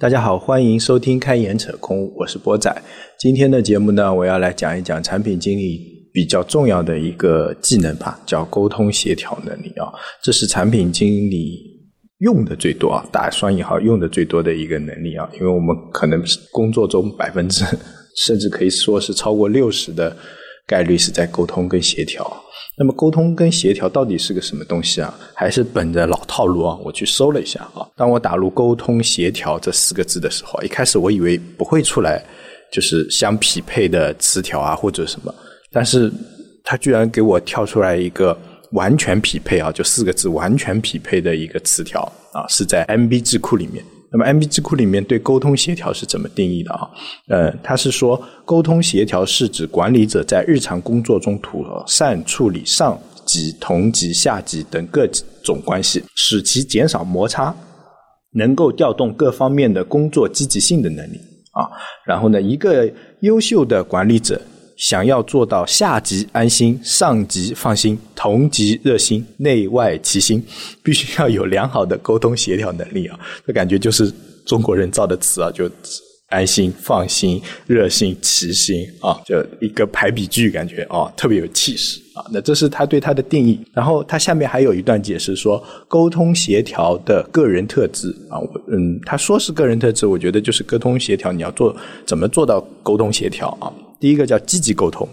大家好，欢迎收听开眼扯空，我是波仔。今天的节目呢，我要来讲一讲产品经理比较重要的一个技能吧，叫沟通协调能力啊。这是产品经理用的最多啊，打双引号用的最多的一个能力啊。因为我们可能工作中百分之，甚至可以说是超过六十的概率是在沟通跟协调。那么沟通跟协调到底是个什么东西啊？还是本着老套路啊？我去搜了一下啊。当我打入“沟通协调”这四个字的时候，一开始我以为不会出来，就是相匹配的词条啊或者什么，但是它居然给我跳出来一个完全匹配啊，就四个字完全匹配的一个词条啊，是在 MB 智库里面。那么，MB 智库里面对沟通协调是怎么定义的啊？呃，他是说，沟通协调是指管理者在日常工作中妥善处理上级、同级、下级等各种关系，使其减少摩擦，能够调动各方面的工作积极性的能力啊。然后呢，一个优秀的管理者。想要做到下级安心、上级放心、同级热心、内外齐心，必须要有良好的沟通协调能力啊！这感觉就是中国人造的词啊，就安心、放心、热心、齐心啊，就一个排比句，感觉啊特别有气势啊。那这是他对他的定义。然后他下面还有一段解释说，沟通协调的个人特质啊，嗯，他说是个人特质，我觉得就是沟通协调，你要做怎么做到沟通协调啊？第一个叫积极沟通，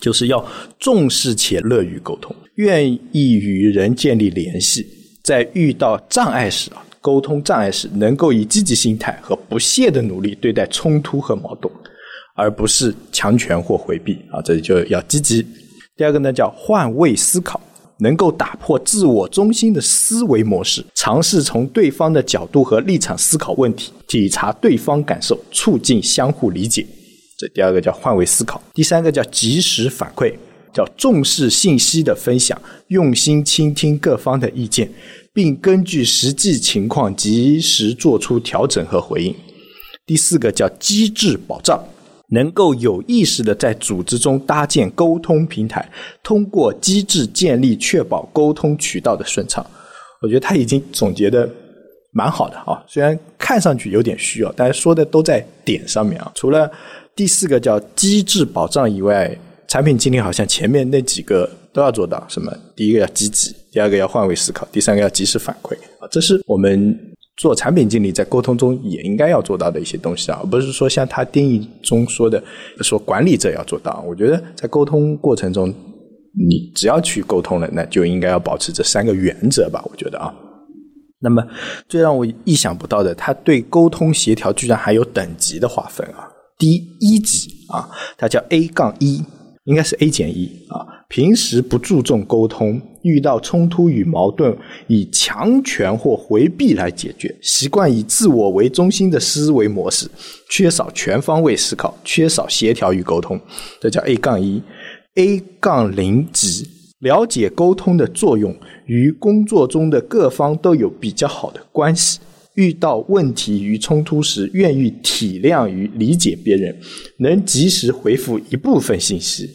就是要重视且乐于沟通，愿意与人建立联系，在遇到障碍时啊，沟通障碍时，能够以积极心态和不懈的努力对待冲突和矛盾，而不是强权或回避啊，这里就要积极。第二个呢，叫换位思考，能够打破自我中心的思维模式，尝试从对方的角度和立场思考问题，体察对方感受，促进相互理解。这第二个叫换位思考，第三个叫及时反馈，叫重视信息的分享，用心倾听各方的意见，并根据实际情况及时做出调整和回应。第四个叫机制保障，能够有意识的在组织中搭建沟通平台，通过机制建立确保沟通渠道的顺畅。我觉得他已经总结的蛮好的啊，虽然看上去有点虚啊，但是说的都在点上面啊，除了。第四个叫机制保障以外，产品经理好像前面那几个都要做到。什么？第一个要积极，第二个要换位思考，第三个要及时反馈啊！这是我们做产品经理在沟通中也应该要做到的一些东西啊，而不是说像他定义中说的，说管理者要做到。我觉得在沟通过程中，你只要去沟通了，那就应该要保持这三个原则吧？我觉得啊。那么最让我意想不到的，他对沟通协调居然还有等级的划分啊！第一级啊，它叫 A 杠一，应该是 A 减一啊。平时不注重沟通，遇到冲突与矛盾，以强权或回避来解决，习惯以自我为中心的思维模式，缺少全方位思考，缺少协调与沟通，这叫 A 杠一。A 杠零级，了解沟通的作用，与工作中的各方都有比较好的关系。遇到问题与冲突时，愿意体谅与理解别人，能及时回复一部分信息，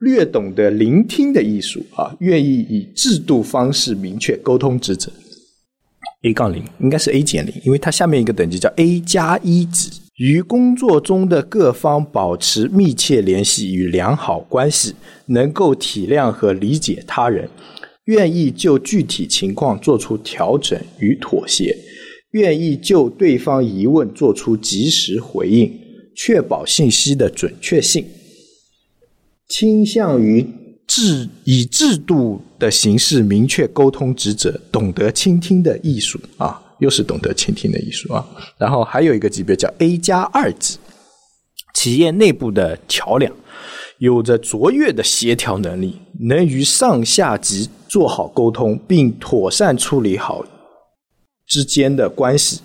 略懂得聆听的艺术啊，愿意以制度方式明确沟通职责。A 杠零应该是 A 减零，因为它下面一个等级叫 A 加一级，与工作中的各方保持密切联系与良好关系，能够体谅和理解他人，愿意就具体情况做出调整与妥协。愿意就对方疑问做出及时回应，确保信息的准确性，倾向于制以制度的形式明确沟通职责，懂得倾听的艺术啊，又是懂得倾听的艺术啊。然后还有一个级别叫 A 加二级，企业内部的桥梁，有着卓越的协调能力，能与上下级做好沟通，并妥善处理好。之间的关系，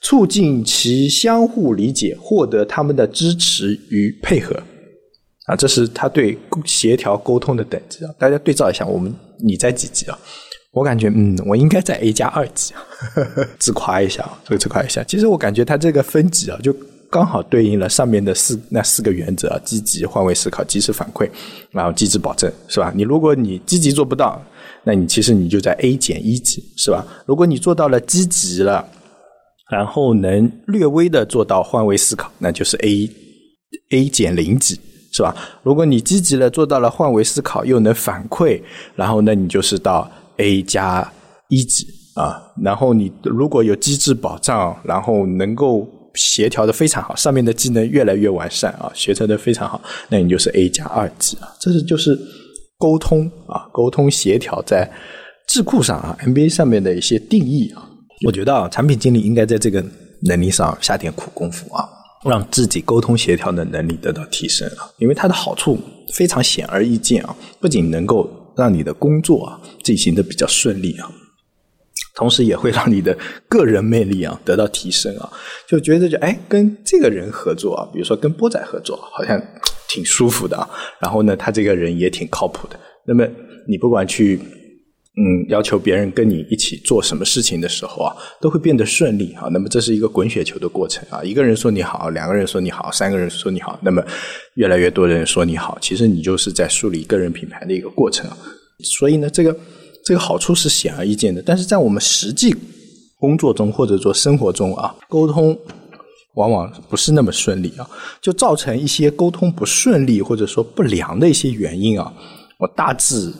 促进其相互理解，获得他们的支持与配合，啊，这是他对协调沟通的等级啊。大家对照一下，我们你在几级啊？我感觉，嗯，我应该在 A 加二级啊，自夸一下啊，这个自夸一下。其实我感觉他这个分级啊，就刚好对应了上面的四那四个原则：积极、换位思考、及时反馈，然后机制保证，是吧？你如果你积极做不到。那你其实你就在 A 减一级是吧？如果你做到了积极了，然后能略微的做到换位思考，那就是 A A 减零级，是吧？如果你积极了做到了换位思考，又能反馈，然后那你就是到 A 加一级啊。然后你如果有机制保障，然后能够协调的非常好，上面的技能越来越完善啊，学成的非常好，那你就是 A 加二级啊。这是就是沟通啊，沟通协调在智库上啊，MBA 上面的一些定义啊。我觉得啊，产品经理应该在这个能力上下点苦功夫啊，让自己沟通协调的能力得到提升啊，因为它的好处非常显而易见啊，不仅能够让你的工作啊进行的比较顺利啊，同时也会让你的个人魅力啊得到提升啊，就觉得就哎跟这个人合作啊，比如说跟波仔合作，好像挺舒服的啊，然后呢，他这个人也挺靠谱的，那么你不管去。嗯，要求别人跟你一起做什么事情的时候啊，都会变得顺利啊。那么这是一个滚雪球的过程啊。一个人说你好，两个人说你好，三个人说你好，那么越来越多的人说你好，其实你就是在树立个人品牌的一个过程啊。所以呢，这个这个好处是显而易见的。但是在我们实际工作中或者说生活中啊，沟通往往不是那么顺利啊，就造成一些沟通不顺利或者说不良的一些原因啊。我大致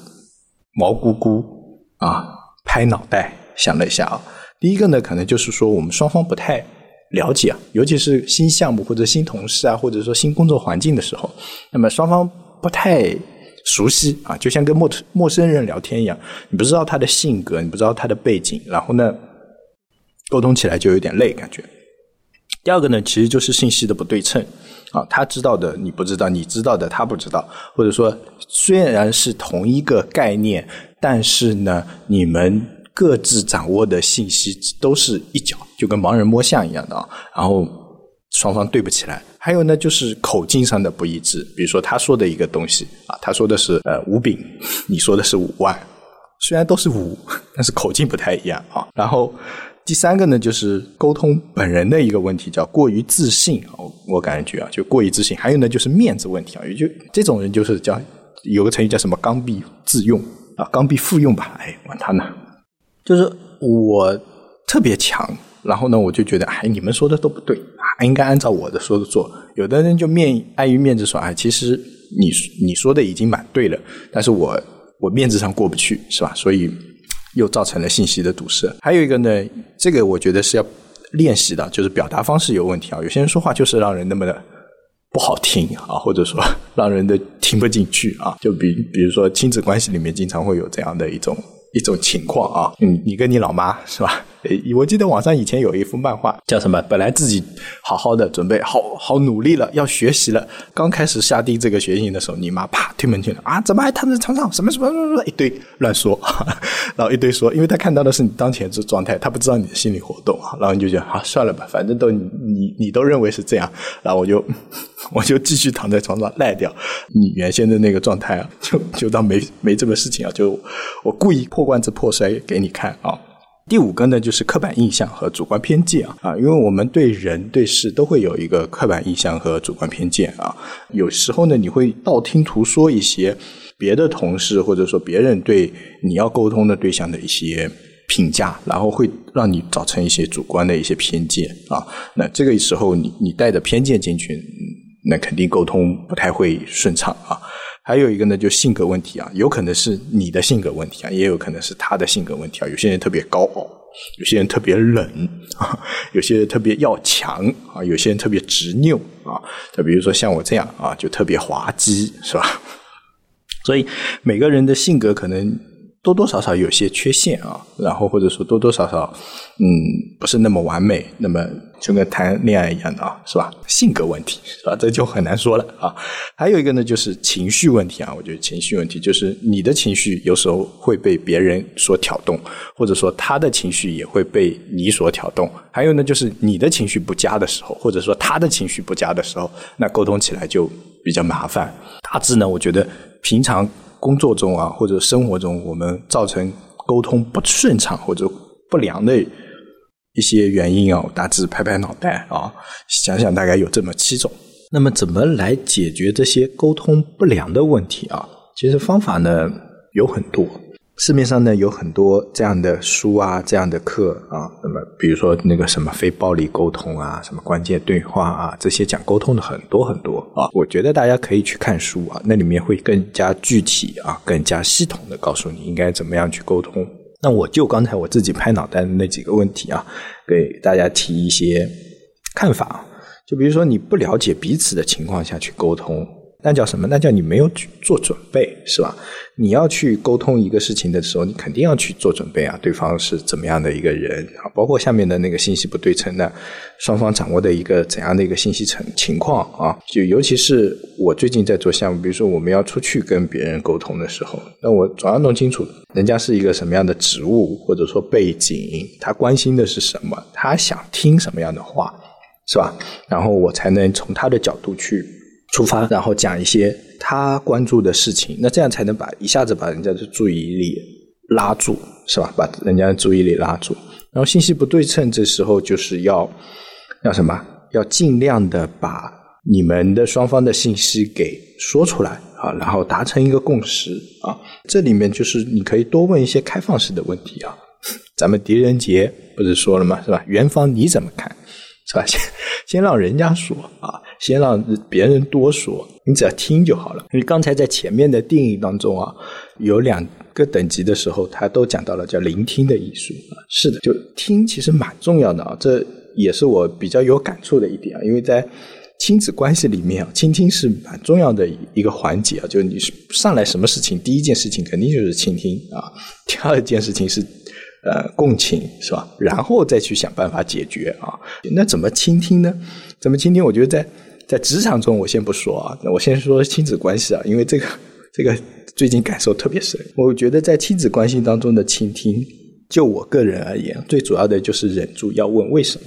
毛估估。啊，拍脑袋想了一下啊，第一个呢，可能就是说我们双方不太了解啊，尤其是新项目或者新同事啊，或者说新工作环境的时候，那么双方不太熟悉啊，就像跟陌陌生人聊天一样，你不知道他的性格，你不知道他的背景，然后呢，沟通起来就有点累感觉。第二个呢，其实就是信息的不对称啊，他知道的你不知道，你知道的他不知道，或者说虽然是同一个概念。但是呢，你们各自掌握的信息都是一角，就跟盲人摸象一样的啊。然后双方对不起来。还有呢，就是口径上的不一致。比如说，他说的一个东西啊，他说的是呃五饼，你说的是五万，虽然都是五，但是口径不太一样啊。然后第三个呢，就是沟通本人的一个问题，叫过于自信。我感觉啊，就过于自信。还有呢，就是面子问题啊，也就这种人就是叫有个成语叫什么“刚愎自用”。啊，刚愎复用吧，哎，管他呢，就是我特别强，然后呢，我就觉得，哎，你们说的都不对，啊，应该按照我的说的做。有的人就面碍于面子说，哎，其实你你说的已经蛮对了，但是我我面子上过不去，是吧？所以又造成了信息的堵塞。还有一个呢，这个我觉得是要练习的，就是表达方式有问题啊。有些人说话就是让人那么的。不好听啊，或者说让人的听不进去啊，就比比如说亲子关系里面经常会有这样的一种一种情况啊，嗯，你跟你老妈是吧？我记得网上以前有一幅漫画，叫什么？本来自己好好的准备，好好努力了，要学习了。刚开始下定这个决心的时候，你妈啪推门进来啊，怎么还躺在床上？什么什么什么一堆乱说，然后一堆说，因为他看到的是你当前这状态，他不知道你的心理活动啊。然后你就觉得啊，算了吧，反正都你你你都认为是这样，然后我就 我就继续躺在床上赖掉你原先的那个状态啊，就就当没没这个事情啊，就我故意破罐子破摔给你看啊。第五个呢，就是刻板印象和主观偏见啊啊，因为我们对人对事都会有一个刻板印象和主观偏见啊。有时候呢，你会道听途说一些别的同事或者说别人对你要沟通的对象的一些评价，然后会让你造成一些主观的一些偏见啊。那这个时候你你带着偏见进去，那肯定沟通不太会顺畅啊。还有一个呢，就性格问题啊，有可能是你的性格问题啊，也有可能是他的性格问题啊。有些人特别高傲，有些人特别冷啊，有些人特别要强啊，有些人特别执拗啊。就比如说像我这样啊，就特别滑稽，是吧？所以每个人的性格可能。多多少少有些缺陷啊，然后或者说多多少少，嗯，不是那么完美，那么就跟谈恋爱一样的啊，是吧？性格问题是吧？这就很难说了啊。还有一个呢，就是情绪问题啊。我觉得情绪问题就是你的情绪有时候会被别人所挑动，或者说他的情绪也会被你所挑动。还有呢，就是你的情绪不佳的时候，或者说他的情绪不佳的时候，那沟通起来就比较麻烦。大致呢，我觉得平常。工作中啊，或者生活中，我们造成沟通不顺畅或者不良的一些原因啊，大致拍拍脑袋啊，想想大概有这么七种。那么，怎么来解决这些沟通不良的问题啊？其实方法呢有很多。市面上呢有很多这样的书啊，这样的课啊，那么比如说那个什么非暴力沟通啊，什么关键对话啊，这些讲沟通的很多很多啊。我觉得大家可以去看书啊，那里面会更加具体啊，更加系统的告诉你应该怎么样去沟通。那我就刚才我自己拍脑袋的那几个问题啊，给大家提一些看法。就比如说你不了解彼此的情况下去沟通。那叫什么？那叫你没有去做准备，是吧？你要去沟通一个事情的时候，你肯定要去做准备啊。对方是怎么样的一个人啊？包括下面的那个信息不对称的，双方掌握的一个怎样的一个信息层情况啊？就尤其是我最近在做项目，比如说我们要出去跟别人沟通的时候，那我总要弄清楚人家是一个什么样的职务，或者说背景，他关心的是什么，他想听什么样的话，是吧？然后我才能从他的角度去。出发，然后讲一些他关注的事情，那这样才能把一下子把人家的注意力拉住，是吧？把人家的注意力拉住。然后信息不对称，这时候就是要要什么？要尽量的把你们的双方的信息给说出来啊，然后达成一个共识啊。这里面就是你可以多问一些开放式的问题啊。咱们狄仁杰不是说了吗？是吧？元芳你怎么看？是吧？先先让人家说啊。先让别人多说，你只要听就好了。因为刚才在前面的定义当中啊，有两个等级的时候，他都讲到了叫聆听的艺术啊。是的，就听其实蛮重要的啊，这也是我比较有感触的一点啊。因为在亲子关系里面啊，倾听是蛮重要的一个环节啊。就是你上来什么事情，第一件事情肯定就是倾听啊，第二件事情是呃共情，是吧？然后再去想办法解决啊。那怎么倾听呢？怎么倾听？我觉得在在职场中，我先不说啊，我先说亲子关系啊，因为这个 这个最近感受特别深。我觉得在亲子关系当中的倾听，就我个人而言，最主要的就是忍住要问为什么。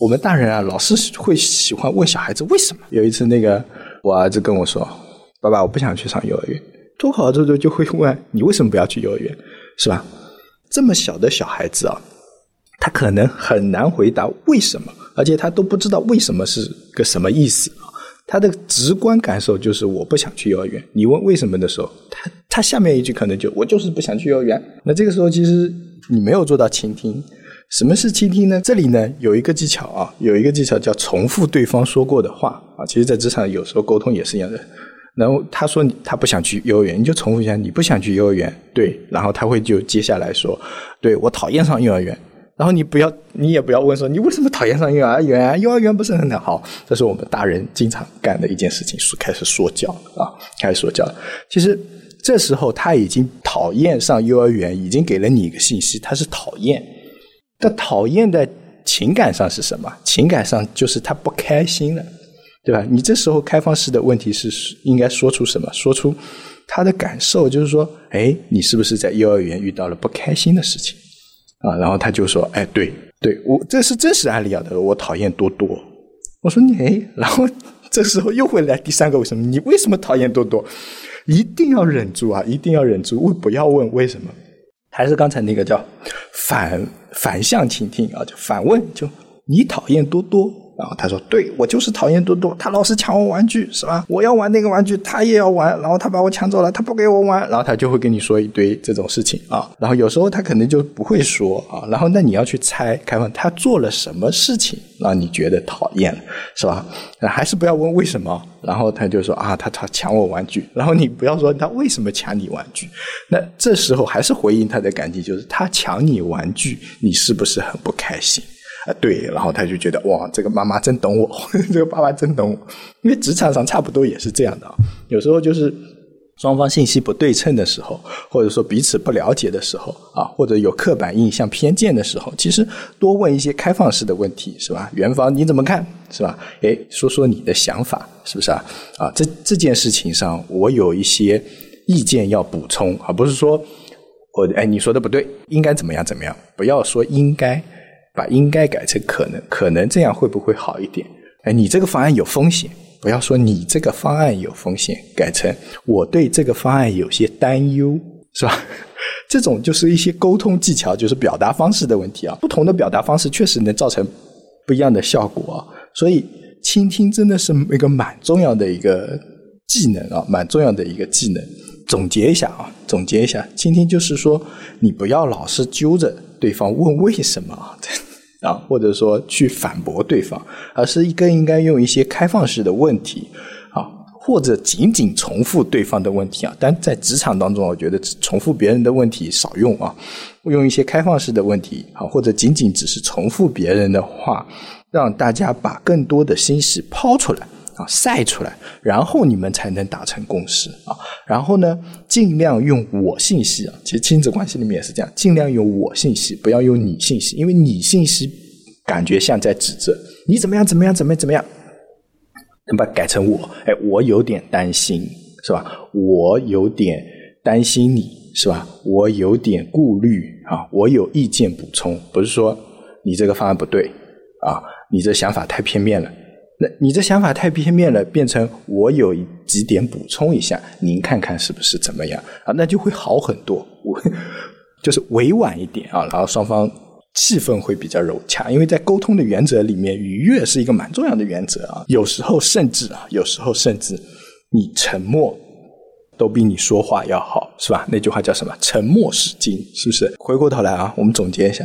我们大人啊，老是会喜欢问小孩子为什么。有一次，那个我儿子跟我说：“爸爸，我不想去上幼儿园。”脱口而出就会问：“你为什么不要去幼儿园？”是吧？这么小的小孩子啊，他可能很难回答为什么。而且他都不知道为什么是个什么意思啊？他的直观感受就是我不想去幼儿园。你问为什么的时候，他他下面一句可能就我就是不想去幼儿园。那这个时候其实你没有做到倾听。什么是倾听呢？这里呢有一个技巧啊，有一个技巧叫重复对方说过的话啊。其实，在职场有时候沟通也是一样的。然后他说他不想去幼儿园，你就重复一下你不想去幼儿园，对。然后他会就接下来说，对我讨厌上幼儿园。然后你不要，你也不要问说你为什么讨厌上幼儿园？幼儿园不是很好？这是我们大人经常干的一件事情，说开始说教啊，开始说教。其实这时候他已经讨厌上幼儿园，已经给了你一个信息，他是讨厌。但讨厌的情感上是什么？情感上就是他不开心了，对吧？你这时候开放式的问题是应该说出什么？说出他的感受，就是说，哎，你是不是在幼儿园遇到了不开心的事情？啊，然后他就说：“哎，对，对我这是真实案例啊。”他说：“我讨厌多多。”我说：“你。”然后这时候又会来第三个为什么？你为什么讨厌多多？一定要忍住啊！一定要忍住，不要问为什么。还是刚才那个叫反反向倾听啊，就反问，就你讨厌多多。然后他说：“对我就是讨厌多多，他老是抢我玩具，是吧？我要玩那个玩具，他也要玩，然后他把我抢走了，他不给我玩，然后他就会跟你说一堆这种事情啊。然后有时候他可能就不会说啊。然后那你要去猜，开放他做了什么事情让你觉得讨厌，是吧？还是不要问为什么。然后他就说啊，他他抢我玩具。然后你不要说他为什么抢你玩具，那这时候还是回应他的感情，就是他抢你玩具，你是不是很不开心？”啊，对，然后他就觉得哇，这个妈妈真懂我，这个爸爸真懂我。因为职场上差不多也是这样的啊，有时候就是双方信息不对称的时候，或者说彼此不了解的时候啊，或者有刻板印象偏见的时候，其实多问一些开放式的问题，是吧？元芳你怎么看？是吧？哎，说说你的想法，是不是啊？啊，这这件事情上，我有一些意见要补充，而不是说我哎你说的不对，应该怎么样怎么样？不要说应该。把应该改成可能，可能这样会不会好一点？哎，你这个方案有风险，不要说你这个方案有风险，改成我对这个方案有些担忧，是吧？这种就是一些沟通技巧，就是表达方式的问题啊。不同的表达方式确实能造成不一样的效果啊。所以，倾听真的是一个蛮重要的一个技能啊，蛮重要的一个技能。总结一下啊，总。结一下，今天就是说，你不要老是揪着对方问为什么啊，啊或者说去反驳对方，而是更应该用一些开放式的问题啊，或者仅仅重复对方的问题啊。但在职场当中，我觉得重复别人的问题少用啊，用一些开放式的问题啊，或者仅仅只是重复别人的话，让大家把更多的心事抛出来。啊，晒出来，然后你们才能达成共识啊。然后呢，尽量用我信息啊。其实亲子关系里面也是这样，尽量用我信息，不要用你信息，因为你信息感觉像在指责你怎么样怎么样怎么样怎么样。那么改成我，哎，我有点担心，是吧？我有点担心你，是吧？我有点顾虑啊，我有意见补充，不是说你这个方案不对啊，你这想法太片面了。你这想法太片面了，变成我有几点补充一下，您看看是不是怎么样啊？那就会好很多，我就是委婉一点啊，然后双方气氛会比较融洽。因为在沟通的原则里面，愉悦是一个蛮重要的原则啊。有时候甚至啊，有时候甚至你沉默都比你说话要好，是吧？那句话叫什么？沉默是金，是不是？回过头来啊，我们总结一下，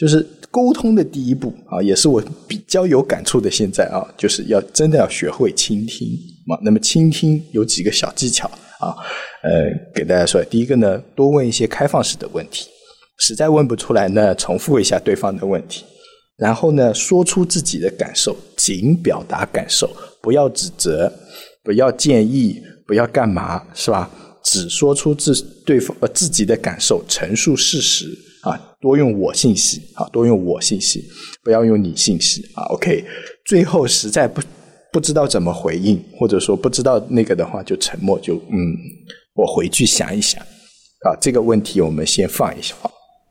就是。沟通的第一步啊，也是我比较有感触的。现在啊，就是要真的要学会倾听嘛。那么倾听有几个小技巧啊，呃，给大家说。第一个呢，多问一些开放式的问题，实在问不出来呢，重复一下对方的问题。然后呢，说出自己的感受，仅表达感受，不要指责，不要建议，不要干嘛，是吧？只说出自对方呃自己的感受，陈述事实。啊，多用我信息啊，多用我信息，不要用你信息啊。OK，最后实在不不知道怎么回应，或者说不知道那个的话，就沉默，就嗯，我回去想一想啊。这个问题我们先放一下，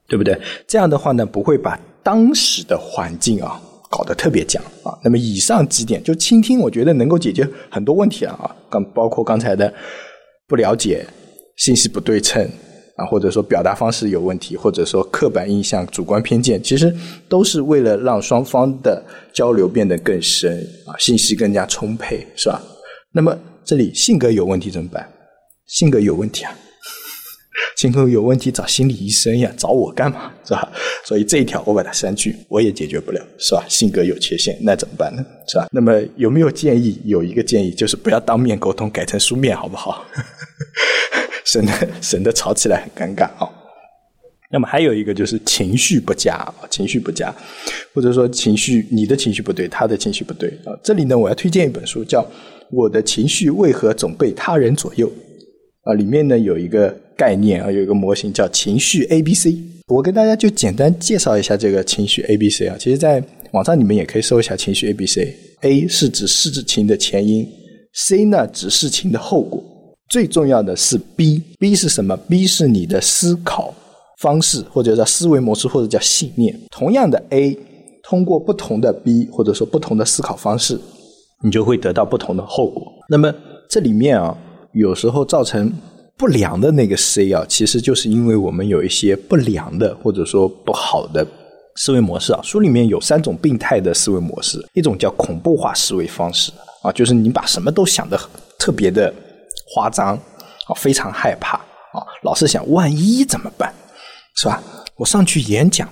对不对？这样的话呢，不会把当时的环境啊搞得特别僵啊。那么以上几点就倾听，我觉得能够解决很多问题了啊。刚包括刚才的不了解、信息不对称。啊，或者说表达方式有问题，或者说刻板印象、主观偏见，其实都是为了让双方的交流变得更深啊，信息更加充沛，是吧？那么这里性格有问题怎么办？性格有问题啊，性格有问题找心理医生呀，找我干嘛？是吧？所以这一条我把它删去，我也解决不了，是吧？性格有缺陷，那怎么办呢？是吧？那么有没有建议？有一个建议就是不要当面沟通，改成书面，好不好？省得省得吵起来很尴尬啊。那么还有一个就是情绪不佳啊，情绪不佳，或者说情绪你的情绪不对，他的情绪不对啊。这里呢，我要推荐一本书，叫《我的情绪为何总被他人左右》啊。里面呢有一个概念啊，有一个模型叫情绪 A B C。我跟大家就简单介绍一下这个情绪 A B C 啊。其实，在网上你们也可以搜一下情绪 A B C。A 是指事情的前因，C 呢指事情的后果。最重要的是 B，B 是什么？B 是你的思考方式，或者叫思维模式，或者叫信念。同样的 A，通过不同的 B，或者说不同的思考方式，你就会得到不同的后果。那么这里面啊，有时候造成不良的那个 C 啊，其实就是因为我们有一些不良的或者说不好的思维模式啊。书里面有三种病态的思维模式，一种叫恐怖化思维方式啊，就是你把什么都想的特别的。夸张啊，非常害怕啊，老是想万一怎么办，是吧？我上去演讲，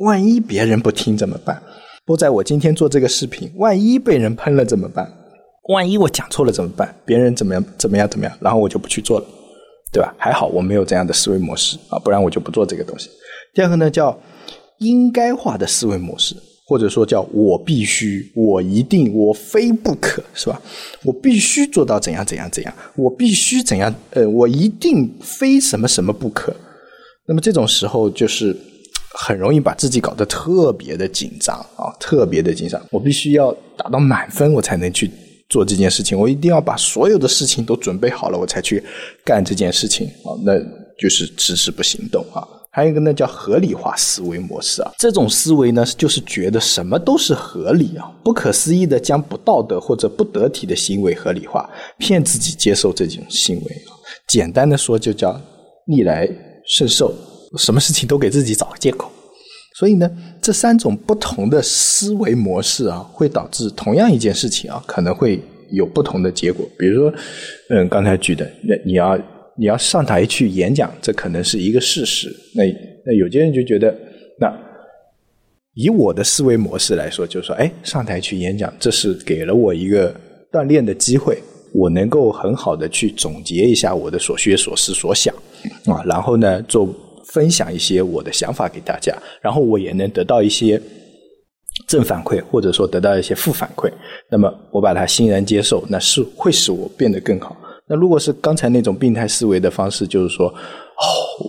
万一别人不听怎么办？不在我今天做这个视频，万一被人喷了怎么办？万一我讲错了怎么办？别人怎么样怎么样怎么样？然后我就不去做了，对吧？还好我没有这样的思维模式啊，不然我就不做这个东西。第二个呢，叫应该化的思维模式。或者说叫我必须，我一定，我非不可，是吧？我必须做到怎样怎样怎样，我必须怎样，呃，我一定非什么什么不可。那么这种时候就是很容易把自己搞得特别的紧张啊，特别的紧张。我必须要达到满分，我才能去做这件事情。我一定要把所有的事情都准备好了，我才去干这件事情啊，那就是迟迟不行动啊。还有一个呢，叫合理化思维模式啊。这种思维呢，就是觉得什么都是合理啊，不可思议的将不道德或者不得体的行为合理化，骗自己接受这种行为。简单的说，就叫逆来顺受，什么事情都给自己找个借口。所以呢，这三种不同的思维模式啊，会导致同样一件事情啊，可能会有不同的结果。比如说，嗯，刚才举的，那你要。你要上台去演讲，这可能是一个事实。那那有些人就觉得，那以我的思维模式来说，就是说，哎，上台去演讲，这是给了我一个锻炼的机会，我能够很好的去总结一下我的所学所思所想啊，然后呢，做分享一些我的想法给大家，然后我也能得到一些正反馈，或者说得到一些负反馈。那么我把它欣然接受，那是会使我变得更好。那如果是刚才那种病态思维的方式，就是说，哦，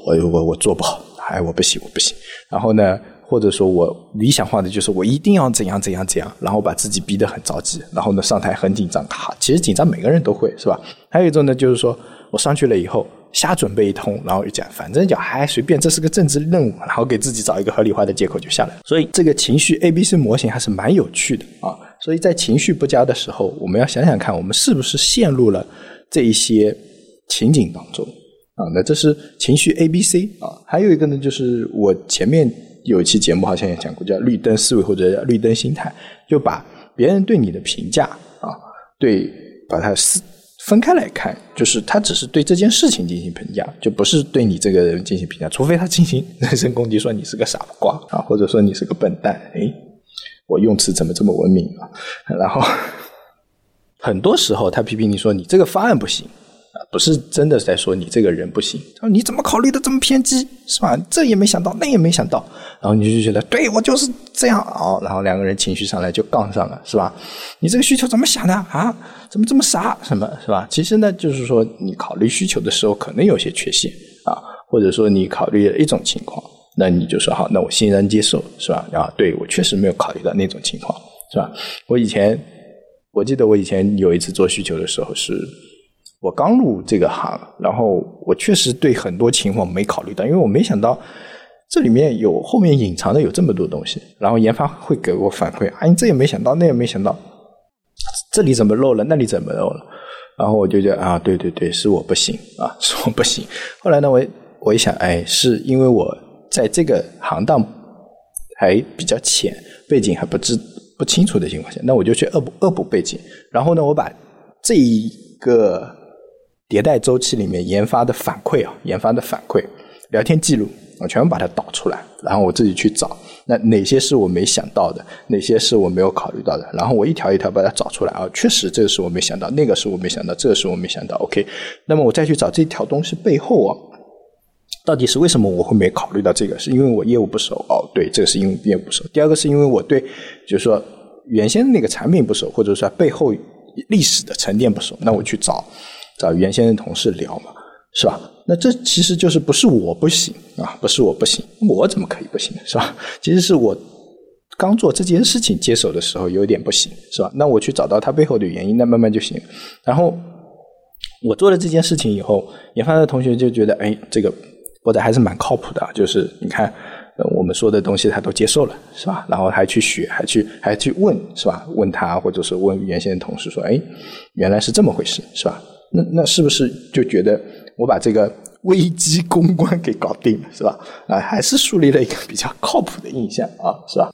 我我我做不好，哎，我不行，我不行，然后呢？或者说我理想化的就是我一定要怎样怎样怎样，然后把自己逼得很着急，然后呢上台很紧张，哈，其实紧张每个人都会是吧？还有一种呢，就是说我上去了以后瞎准备一通，然后就讲反正就还随便，这是个政治任务，然后给自己找一个合理化的借口就下来。所以这个情绪 A B C 模型还是蛮有趣的啊。所以在情绪不佳的时候，我们要想想看，我们是不是陷入了这一些情景当中啊？那这是情绪 A B C 啊。还有一个呢，就是我前面。有一期节目好像也讲过，叫绿灯思维或者绿灯心态，就把别人对你的评价啊，对，把它分分开来看，就是他只是对这件事情进行评价，就不是对你这个人进行评价，除非他进行人身攻击，说你是个傻瓜啊，或者说你是个笨蛋，哎，我用词怎么这么文明啊？然后 很多时候他批评你说你这个方案不行。啊，不是真的在说你这个人不行，他说你怎么考虑的这么偏激，是吧？这也没想到，那也没想到，然后你就觉得对我就是这样啊，然后两个人情绪上来就杠上了，是吧？你这个需求怎么想的啊？怎么这么傻？什么是吧？其实呢，就是说你考虑需求的时候可能有些缺陷啊，或者说你考虑了一种情况，那你就说好，那我欣然接受，是吧？啊，对我确实没有考虑到那种情况，是吧？我以前我记得我以前有一次做需求的时候是。我刚入这个行，然后我确实对很多情况没考虑到，因为我没想到这里面有后面隐藏的有这么多东西。然后研发会给我反馈，啊，你这也没想到，那也没想到，这里怎么漏了，那里怎么漏了？然后我就觉得啊，对对对，是我不行啊，是我不行。后来呢，我我一想，哎，是因为我在这个行当还比较浅，背景还不知不清楚的情况下，那我就去恶补恶补背景。然后呢，我把这一个。迭代周期里面研发的反馈啊，研发的反馈聊天记录，我全部把它导出来，然后我自己去找，那哪些是我没想到的，哪些是我没有考虑到的，然后我一条一条把它找出来啊，确实这个是我没想到，那个是我没想到，这个是我没想到，OK，那么我再去找这条东西背后啊，到底是为什么我会没考虑到这个？是因为我业务不熟哦，对，这个是因为业务不熟。第二个是因为我对就是说原先那个产品不熟，或者说背后历史的沉淀不熟，那我去找。找原先的同事聊嘛，是吧？那这其实就是不是我不行啊，不是我不行，我怎么可以不行，是吧？其实是我刚做这件事情接手的时候有点不行，是吧？那我去找到它背后的原因，那慢慢就行。然后我做了这件事情以后，研发的同学就觉得，哎，这个我的还是蛮靠谱的，就是你看我们说的东西他都接受了，是吧？然后还去学，还去还去问，是吧？问他或者是问原先的同事说，哎，原来是这么回事，是吧？那那是不是就觉得我把这个危机公关给搞定了，是吧？啊，还是树立了一个比较靠谱的印象啊，是吧？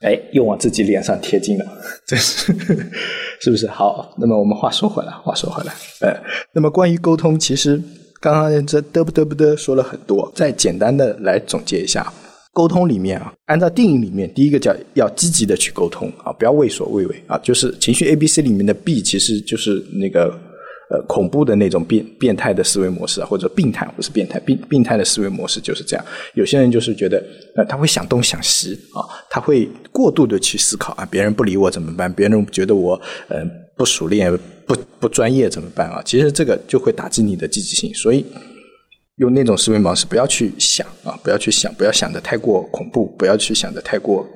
哎，又往自己脸上贴金了，这是 是不是？好，那么我们话说回来，话说回来，呃，那么关于沟通，其实刚刚这嘚不嘚不嘚说了很多，再简单的来总结一下，沟通里面啊，按照定义里面，第一个叫要积极的去沟通啊，不要畏首畏尾啊，就是情绪 A B C 里面的 B，其实就是那个。呃，恐怖的那种变变态的思维模式啊，或者病态不是变态病病态的思维模式就是这样。有些人就是觉得，呃，他会想东想西啊，他会过度的去思考啊，别人不理我怎么办？别人觉得我呃不熟练、不不专业怎么办啊？其实这个就会打击你的积极性。所以用那种思维模式，不要去想啊，不要去想，不要想的太过恐怖，不要去想的太过。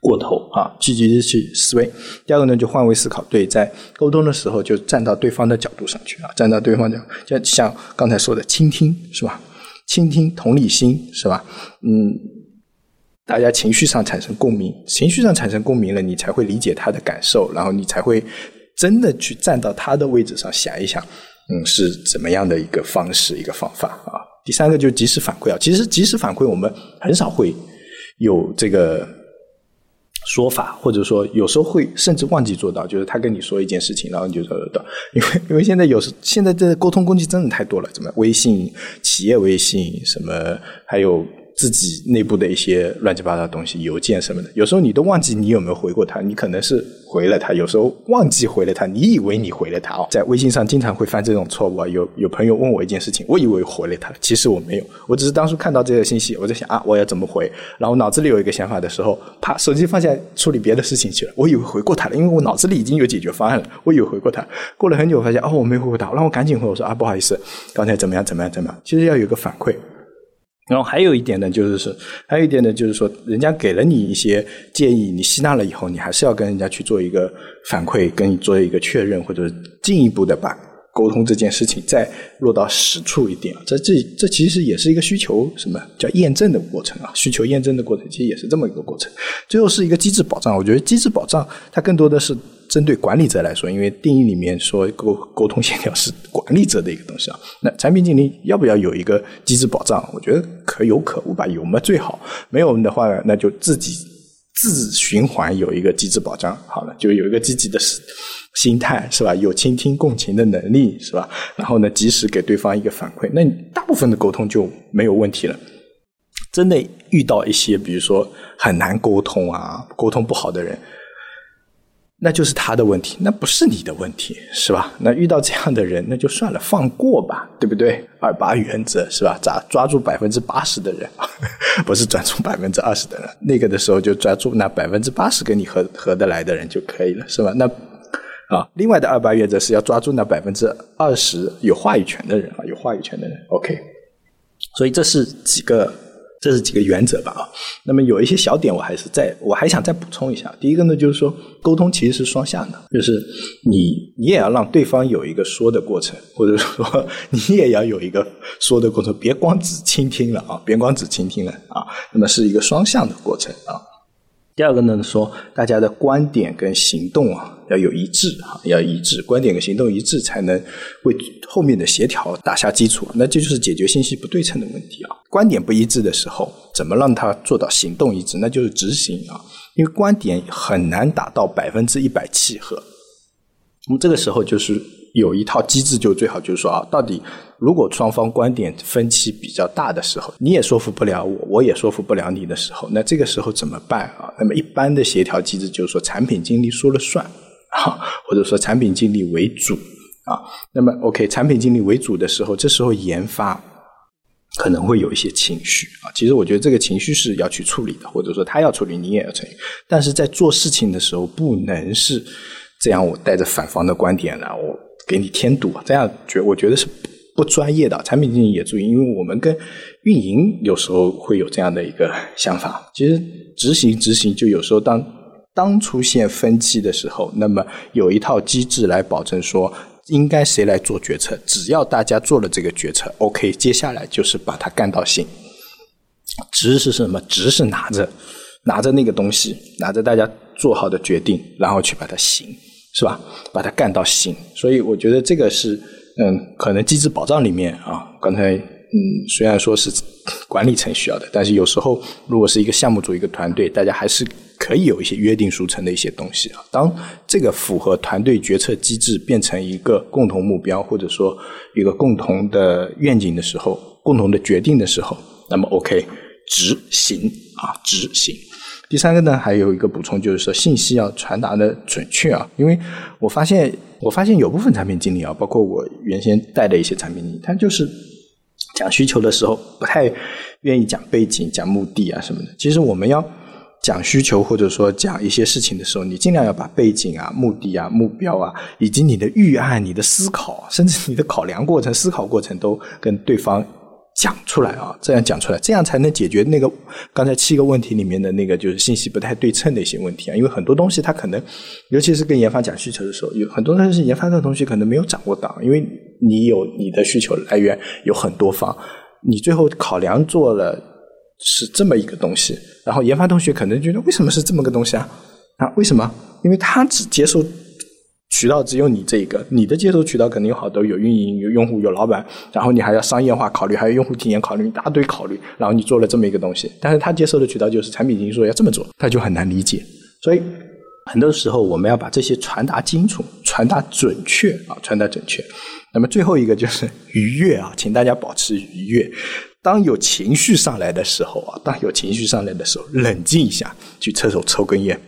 过头啊，积极的去思维。第二个呢，就换位思考，对，在沟通的时候就站到对方的角度上去啊，站到对方角，就像刚才说的，倾听是吧？倾听，同理心是吧？嗯，大家情绪上产生共鸣，情绪上产生共鸣了，你才会理解他的感受，然后你才会真的去站到他的位置上想一想，嗯，是怎么样的一个方式，一个方法啊？第三个就是及时反馈啊，其实及时反馈我们很少会有这个。说法，或者说有时候会甚至忘记做到，就是他跟你说一件事情，然后你就做得到，因为因为现在有时现在这沟通工具真的太多了，怎么微信、企业微信什么，还有。自己内部的一些乱七八糟的东西，邮件什么的，有时候你都忘记你有没有回过他，你可能是回了他，有时候忘记回了他，你以为你回了他哦，在微信上经常会犯这种错误啊。有有朋友问我一件事情，我以为回了他，其实我没有，我只是当初看到这个信息，我在想啊，我要怎么回，然后脑子里有一个想法的时候，啪，手机放下处理别的事情去了，我以为回过他了，因为我脑子里已经有解决方案了，我以为回过他，过了很久发现哦，我没回过他，然后我赶紧回我说啊，不好意思，刚才怎么样怎么样怎么样，其实要有个反馈。然后还有一点呢，就是说，还有一点呢，就是说，人家给了你一些建议，你吸纳了以后，你还是要跟人家去做一个反馈，跟你做一个确认，或者进一步的把沟通这件事情再落到实处一点。这这这其实也是一个需求，什么叫验证的过程啊？需求验证的过程，其实也是这么一个过程。最后是一个机制保障，我觉得机制保障它更多的是。针对管理者来说，因为定义里面说沟沟通协调是管理者的一个东西啊，那产品经理要不要有一个机制保障？我觉得可有可无吧，有嘛最好，没有的话那就自己自循环有一个机制保障好了，就有一个积极的心态是吧？有倾听共情的能力是吧？然后呢，及时给对方一个反馈，那大部分的沟通就没有问题了。真的遇到一些比如说很难沟通啊，沟通不好的人。那就是他的问题，那不是你的问题，是吧？那遇到这样的人，那就算了，放过吧，对不对？二八原则是吧？抓抓住百分之八十的人，不是抓住百分之二十的人。那个的时候就抓住那百分之八十跟你合合得来的人就可以了，是吧？那啊，另外的二八原则是要抓住那百分之二十有话语权的人啊，有话语权的人。OK，所以这是几个。这是几个原则吧啊，那么有一些小点我还是再我还想再补充一下。第一个呢，就是说沟通其实是双向的，就是你你也要让对方有一个说的过程，或者说 你也要有一个说的过程，别光只倾听了啊，别光只倾听了啊，那么是一个双向的过程啊。第二个呢，说大家的观点跟行动啊要有一致哈，要一致，观点跟行动一致才能为后面的协调打下基础。那这就是解决信息不对称的问题啊。观点不一致的时候，怎么让他做到行动一致？那就是执行啊，因为观点很难达到百分之一百契合。那么这个时候就是。有一套机制就最好，就是说啊，到底如果双方观点分歧比较大的时候，你也说服不了我，我也说服不了你的时候，那这个时候怎么办啊？那么一般的协调机制就是说，产品经理说了算啊，或者说产品经理为主啊。那么 OK，产品经理为主的时候，这时候研发可能会有一些情绪啊。其实我觉得这个情绪是要去处理的，或者说他要处理，你也要处理。但是在做事情的时候，不能是这样，我带着反方的观点来我。给你添堵，这样觉我觉得是不专业的。产品经理也注意，因为我们跟运营有时候会有这样的一个想法。其实执行执行，就有时候当当出现分歧的时候，那么有一套机制来保证说应该谁来做决策。只要大家做了这个决策，OK，接下来就是把它干到行。执是什么？执是拿着拿着那个东西，拿着大家做好的决定，然后去把它行。是吧？把它干到行，所以我觉得这个是，嗯，可能机制保障里面啊，刚才嗯，虽然说是管理层需要的，但是有时候如果是一个项目组一个团队，大家还是可以有一些约定俗成的一些东西啊。当这个符合团队决策机制，变成一个共同目标，或者说一个共同的愿景的时候，共同的决定的时候，那么 OK，执行啊，执行。第三个呢，还有一个补充，就是说信息要传达的准确啊，因为我发现，我发现有部分产品经理啊，包括我原先带的一些产品经理，他就是讲需求的时候不太愿意讲背景、讲目的啊什么的。其实我们要讲需求或者说讲一些事情的时候，你尽量要把背景啊、目的啊、目标啊，以及你的预案、你的思考，甚至你的考量过程、思考过程都跟对方。讲出来啊，这样讲出来，这样才能解决那个刚才七个问题里面的那个就是信息不太对称的一些问题啊。因为很多东西它可能，尤其是跟研发讲需求的时候，有很多东西研发的东西可能没有掌握到，因为你有你的需求来源有很多方，你最后考量做了是这么一个东西，然后研发同学可能觉得为什么是这么个东西啊？啊，为什么？因为他只接受。渠道只有你这一个，你的接受渠道肯定有好多，有运营、有用户、有老板，然后你还要商业化考虑，还有用户体验考虑，一大堆考虑，然后你做了这么一个东西，但是他接受的渠道就是产品经理说要这么做，他就很难理解，所以很多时候我们要把这些传达清楚、传达准确啊，传达准确。那么最后一个就是愉悦啊，请大家保持愉悦。当有情绪上来的时候啊，当有情绪上来的时候，冷静一下，去厕所抽根烟。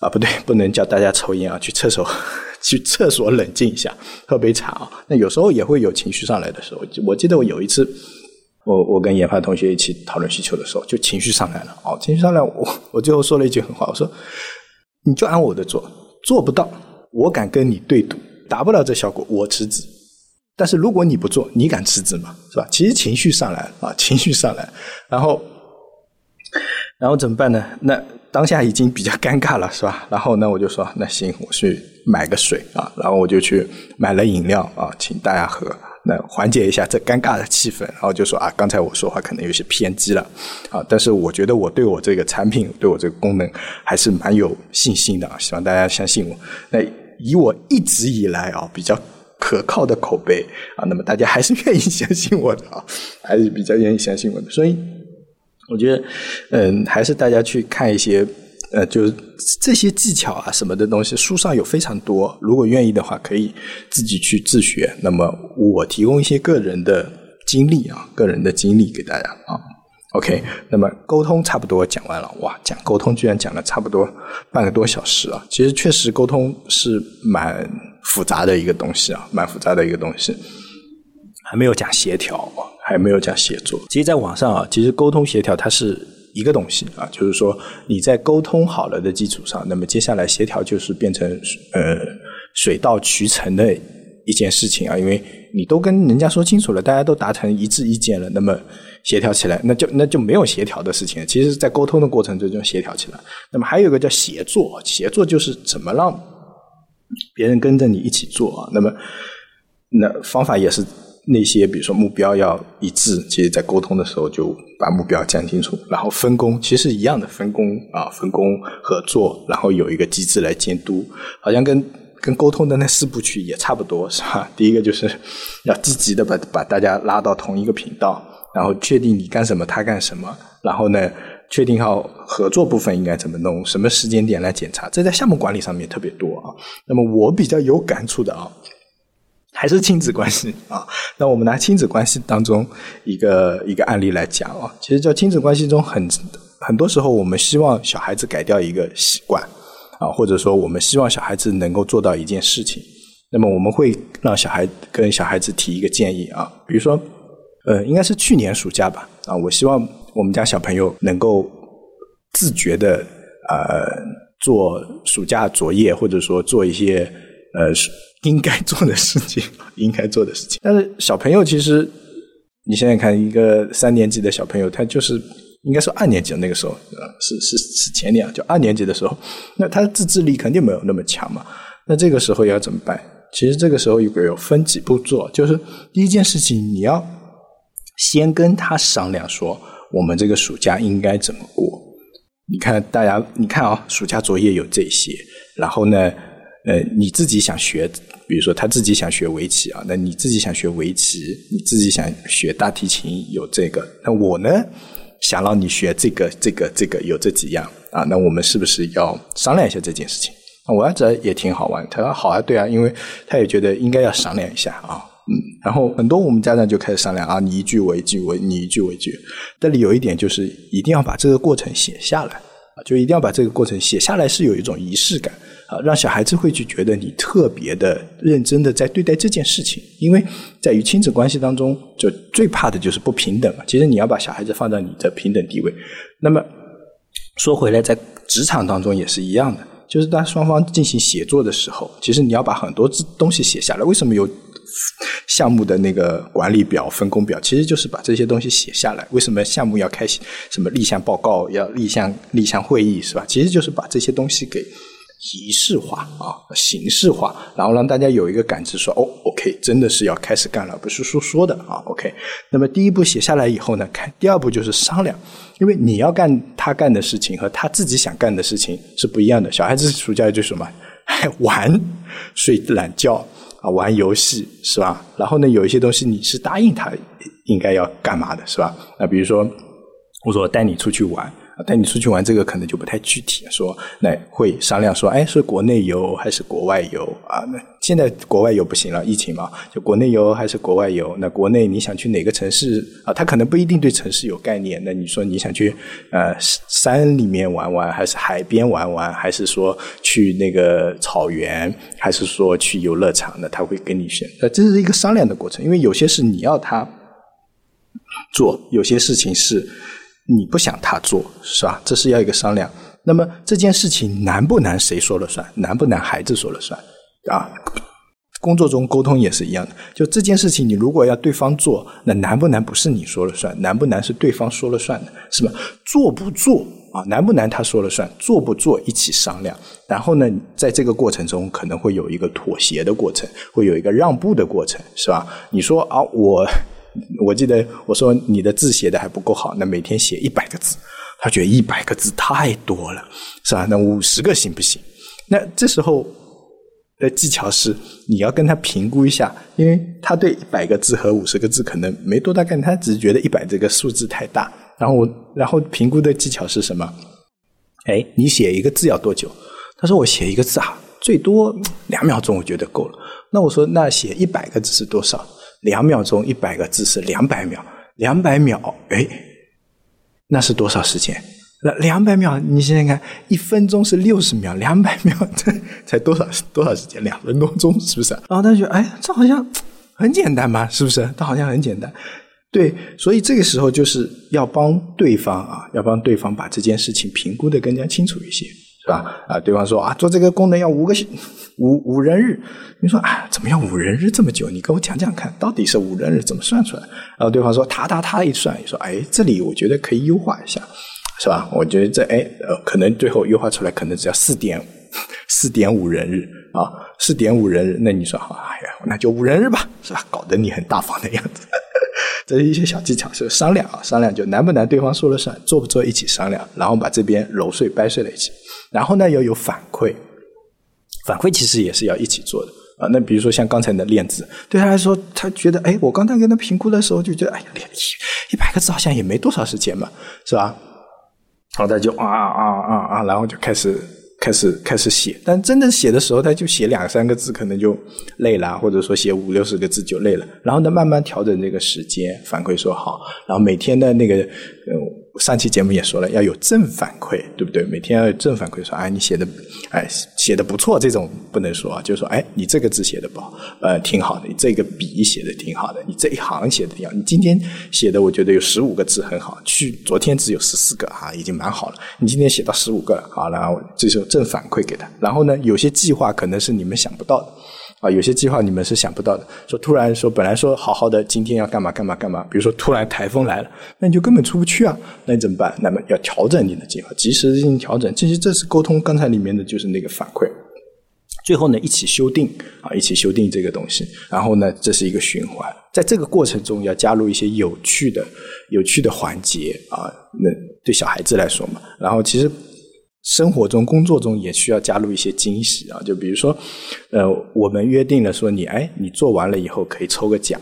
啊，不对，不能叫大家抽烟啊，去厕所，去厕所冷静一下，喝杯茶啊。那有时候也会有情绪上来的时候。我记得我有一次，我我跟研发同学一起讨论需求的时候，就情绪上来了。哦，情绪上来，我我最后说了一句狠话，我说：“你就按我的做，做不到，我敢跟你对赌，达不了这效果，我辞职。但是如果你不做，你敢辞职吗？是吧？其实情绪上来了啊，情绪上来，然后，然后怎么办呢？那。当下已经比较尴尬了，是吧？然后呢，我就说那行，我去买个水啊，然后我就去买了饮料啊，请大家喝，那缓解一下这尴尬的气氛。然后就说啊，刚才我说话可能有些偏激了啊，但是我觉得我对我这个产品，对我这个功能还是蛮有信心的啊，希望大家相信我。那以我一直以来啊比较可靠的口碑啊，那么大家还是 愿意相信我的啊，还是比较愿意相信我的，所以。我觉得，嗯，还是大家去看一些，呃，就是这些技巧啊什么的东西，书上有非常多。如果愿意的话，可以自己去自学。那么，我提供一些个人的经历啊，个人的经历给大家啊。OK，那么沟通差不多讲完了。哇，讲沟通居然讲了差不多半个多小时啊！其实确实沟通是蛮复杂的一个东西啊，蛮复杂的一个东西。还没有讲协调，还没有讲协作。其实，在网上啊，其实沟通协调它是一个东西啊，就是说你在沟通好了的基础上，那么接下来协调就是变成呃水到渠成的一件事情啊，因为你都跟人家说清楚了，大家都达成一致意见了，那么协调起来，那就那就没有协调的事情。其实，在沟通的过程中就协调起来。那么还有一个叫协作，协作就是怎么让别人跟着你一起做啊。那么那方法也是。那些比如说目标要一致，其实在沟通的时候就把目标讲清楚，然后分工其实一样的分工啊，分工合作，然后有一个机制来监督，好像跟跟沟通的那四部曲也差不多，是吧？第一个就是要积极的把把大家拉到同一个频道，然后确定你干什么他干什么，然后呢确定好合作部分应该怎么弄，什么时间点来检查，这在项目管理上面特别多啊。那么我比较有感触的啊。还是亲子关系啊？那我们拿亲子关系当中一个一个案例来讲啊，其实，在亲子关系中，很很多时候，我们希望小孩子改掉一个习惯啊，或者说，我们希望小孩子能够做到一件事情。那么，我们会让小孩跟小孩子提一个建议啊，比如说，呃，应该是去年暑假吧啊，我希望我们家小朋友能够自觉的呃做暑假作业，或者说做一些呃。应该做的事情，应该做的事情。但是小朋友其实，你想想看，一个三年级的小朋友，他就是应该说二年级那个时候，是是是前年，就二年级的时候，那他的自制力肯定没有那么强嘛。那这个时候要怎么办？其实这个时候有有分几步做，就是第一件事情，你要先跟他商量说，我们这个暑假应该怎么过。你看大家，你看啊，暑假作业有这些，然后呢？呃，你自己想学，比如说他自己想学围棋啊，那你自己想学围棋，你自己想学大提琴，有这个。那我呢，想让你学这个、这个、这个，有这几样啊。那我们是不是要商量一下这件事情？我儿子也挺好玩，他说好啊，对啊，因为他也觉得应该要商量一下啊。嗯，然后很多我们家长就开始商量啊，你一句我一句，我你一句我一句。这里有一点就是一定要把这个过程写下来啊，就一定要把这个过程写下来，是有一种仪式感。啊，让小孩子会去觉得你特别的认真的在对待这件事情，因为在与亲子关系当中，就最怕的就是不平等嘛。其实你要把小孩子放在你的平等地位。那么说回来，在职场当中也是一样的，就是当双方进行协作的时候，其实你要把很多东西写下来。为什么有项目的那个管理表、分工表？其实就是把这些东西写下来。为什么项目要开什么立项报告、要立项立项会议，是吧？其实就是把这些东西给。仪式化啊，形式化，然后让大家有一个感知，说哦，OK，真的是要开始干了，不是说说的啊，OK。那么第一步写下来以后呢，看第二步就是商量，因为你要干他干的事情和他自己想干的事情是不一样的。小孩子暑假就什么，玩、睡懒觉啊，玩游戏是吧？然后呢，有一些东西你是答应他应该要干嘛的是吧？那比如说，我说带你出去玩。带你出去玩这个可能就不太具体，说那会商量说，哎，是国内游还是国外游啊？那现在国外游不行了，疫情嘛，就国内游还是国外游？那国内你想去哪个城市啊？他可能不一定对城市有概念。那你说你想去呃山里面玩玩，还是海边玩玩，还是说去那个草原，还是说去游乐场？那他会跟你选。那这是一个商量的过程，因为有些是你要他做，有些事情是。你不想他做是吧？这是要一个商量。那么这件事情难不难？谁说了算？难不难？孩子说了算啊。工作中沟通也是一样的。就这件事情，你如果要对方做，那难不难不是你说了算，难不难是对方说了算的，是吧？做不做啊？难不难他说了算，做不做一起商量。然后呢，在这个过程中可能会有一个妥协的过程，会有一个让步的过程，是吧？你说啊，我。我记得我说你的字写的还不够好，那每天写一百个字，他觉得一百个字太多了，是吧？那五十个行不行？那这时候的技巧是你要跟他评估一下，因为他对一百个字和五十个字可能没多大概念，他只是觉得一百这个数字太大。然后我然后评估的技巧是什么？哎，你写一个字要多久？他说我写一个字啊，最多两秒钟，我觉得够了。那我说那写一百个字是多少？两秒钟一百个字是两百秒，两百秒，哎，那是多少时间？那两百秒，你想想看，一分钟是六十秒，两百秒才才多少多少时间？两分多钟，是不是？然后他就哎，这好像很简单嘛，是不是？他好像很简单，对，所以这个时候就是要帮对方啊，要帮对方把这件事情评估的更加清楚一些。是吧？啊，对方说啊，做这个功能要五个五五人日。你说啊，怎么要五人日这么久？你跟我讲讲看，到底是五人日怎么算出来？然后对方说，他他他一算，你说哎，这里我觉得可以优化一下，是吧？我觉得这哎呃，可能最后优化出来可能只要四点四点五人日啊，四点五人日。那你说好，哎呀，那就五人日吧，是吧？搞得你很大方的样子。这是一些小技巧，是商量啊，商量就难不难，对方说了算，做不做一起商量，然后把这边揉碎掰碎了一起，然后呢要有反馈，反馈其实也是要一起做的啊。那比如说像刚才的练字，对他来说，他觉得哎，我刚才跟他评估的时候就觉得哎呀，练一百个字好像也没多少时间嘛，是吧？然后他就啊啊啊啊，然后就开始。开始开始写，但真的写的时候，他就写两三个字，可能就累了，或者说写五六十个字就累了。然后呢，慢慢调整这个时间，反馈说好，然后每天的那个。上期节目也说了，要有正反馈，对不对？每天要有正反馈，说哎，你写的，哎，写的不错，这种不能说，就说，哎，你这个字写的不好，呃，挺好的，你这个笔写的挺好的，你这一行写的挺好，你今天写的我觉得有十五个字很好，去昨天只有十四个啊，已经蛮好了，你今天写到十五个了，好，然后这时候正反馈给他，然后呢，有些计划可能是你们想不到的。啊，有些计划你们是想不到的。说突然说，本来说好好的，今天要干嘛干嘛干嘛。比如说突然台风来了，那你就根本出不去啊。那你怎么办？那么要调整你的计划，及时进行调整。其实这是沟通刚才里面的就是那个反馈。最后呢，一起修订啊，一起修订这个东西。然后呢，这是一个循环。在这个过程中，要加入一些有趣的、有趣的环节啊。那对小孩子来说嘛，然后其实。生活中、工作中也需要加入一些惊喜啊！就比如说，呃，我们约定了说，你哎，你做完了以后可以抽个奖。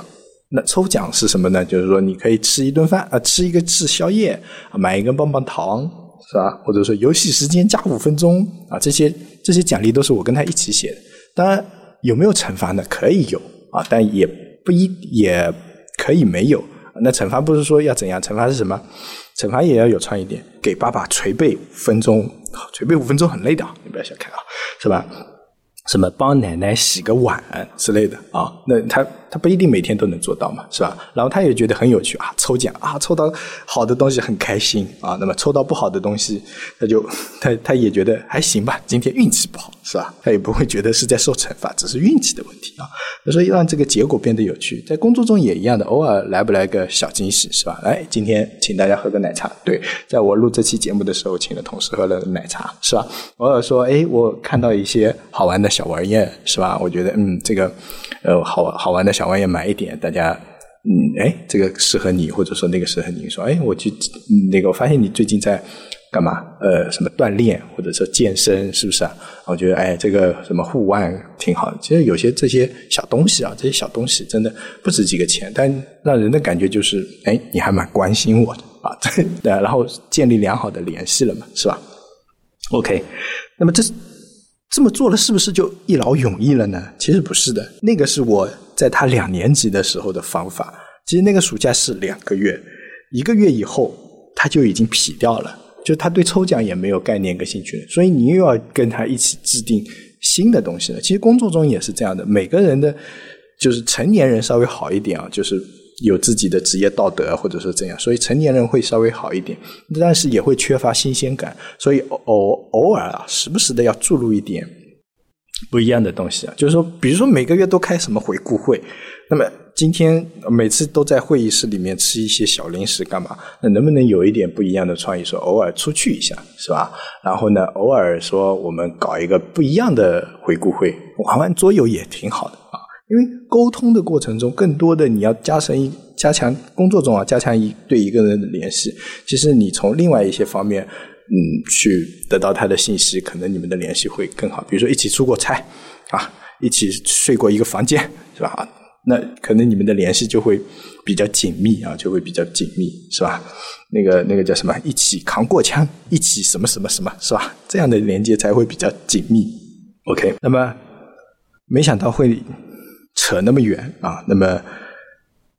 那抽奖是什么呢？就是说你可以吃一顿饭啊，吃一个吃宵夜，买一根棒棒糖，是吧？或者说游戏时间加五分钟啊，这些这些奖励都是我跟他一起写的。当然，有没有惩罚呢？可以有啊，但也不一也可以没有。那惩罚不是说要怎样？惩罚是什么？惩罚也要有创意点，给爸爸捶背五分钟，捶背五分钟很累的，你不要小看啊，是吧？什么帮奶奶洗个碗之类的啊？那他。他不一定每天都能做到嘛，是吧？然后他也觉得很有趣啊，抽奖啊，抽到好的东西很开心啊。那么抽到不好的东西，他就 他他也觉得还行吧，今天运气不好，是吧？他也不会觉得是在受惩罚，只是运气的问题啊。所以让这个结果变得有趣，在工作中也一样的，偶尔来不来个小惊喜，是吧？来，今天请大家喝个奶茶。对，在我录这期节目的时候，请了同事喝了奶茶，是吧？偶尔说，哎，我看到一些好玩的小玩意儿，是吧？我觉得，嗯，这个呃，好好玩的。小玩意买一点，大家，嗯，哎，这个适合你，或者说那个适合你，说，哎，我去那个，我发现你最近在干嘛？呃，什么锻炼，或者说健身，是不是啊？我觉得，哎，这个什么护腕挺好的。其实有些这些小东西啊，这些小东西真的不值几个钱，但让人的感觉就是，哎，你还蛮关心我的。啊，对，然后建立良好的联系了嘛，是吧？OK，那么这这么做了，是不是就一劳永逸了呢？其实不是的，那个是我在他两年级的时候的方法。其实那个暑假是两个月，一个月以后他就已经劈掉了，就他对抽奖也没有概念跟兴趣了，所以你又要跟他一起制定新的东西了。其实工作中也是这样的，每个人的，就是成年人稍微好一点啊，就是有自己的职业道德或者说这样，所以成年人会稍微好一点，但是也会缺乏新鲜感，所以偶偶尔啊，时不时的要注入一点不一样的东西啊，就是说，比如说每个月都开什么回顾会，那么。今天每次都在会议室里面吃一些小零食干嘛？那能不能有一点不一样的创意？说偶尔出去一下，是吧？然后呢，偶尔说我们搞一个不一样的回顾会，玩玩桌游也挺好的啊。因为沟通的过程中，更多的你要加深一加强工作中啊，加强一对一个人的联系。其实你从另外一些方面，嗯，去得到他的信息，可能你们的联系会更好。比如说一起出过差啊，一起睡过一个房间，是吧？那可能你们的联系就会比较紧密啊，就会比较紧密，是吧？那个那个叫什么？一起扛过枪，一起什么什么什么，是吧？这样的连接才会比较紧密。OK，那么没想到会扯那么远啊，那么。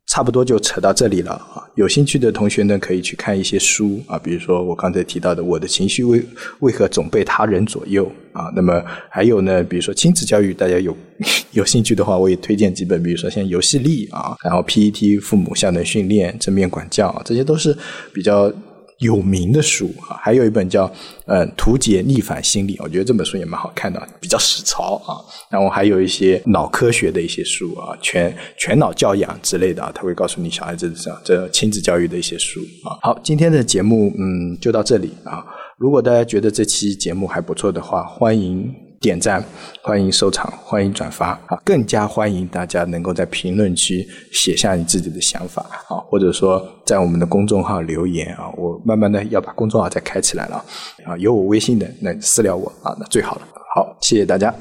差不多就扯到这里了啊！有兴趣的同学呢，可以去看一些书啊，比如说我刚才提到的《我的情绪为为何总被他人左右》啊。那么还有呢，比如说亲子教育，大家有 有兴趣的话，我也推荐几本，比如说像《游戏力》啊，然后《PET 父母效能训练》《正面管教》，这些都是比较。有名的书啊，还有一本叫《呃图解逆反心理》，我觉得这本书也蛮好看的，比较实操啊。然后还有一些脑科学的一些书啊，全全脑教养之类的啊，他会告诉你小孩子这这亲子教育的一些书啊。好，今天的节目嗯就到这里啊。如果大家觉得这期节目还不错的话，欢迎。点赞，欢迎收藏，欢迎转发啊！更加欢迎大家能够在评论区写下你自己的想法啊，或者说在我们的公众号留言啊。我慢慢的要把公众号再开起来了啊，有我微信的那私聊我啊，那最好了。好，谢谢大家。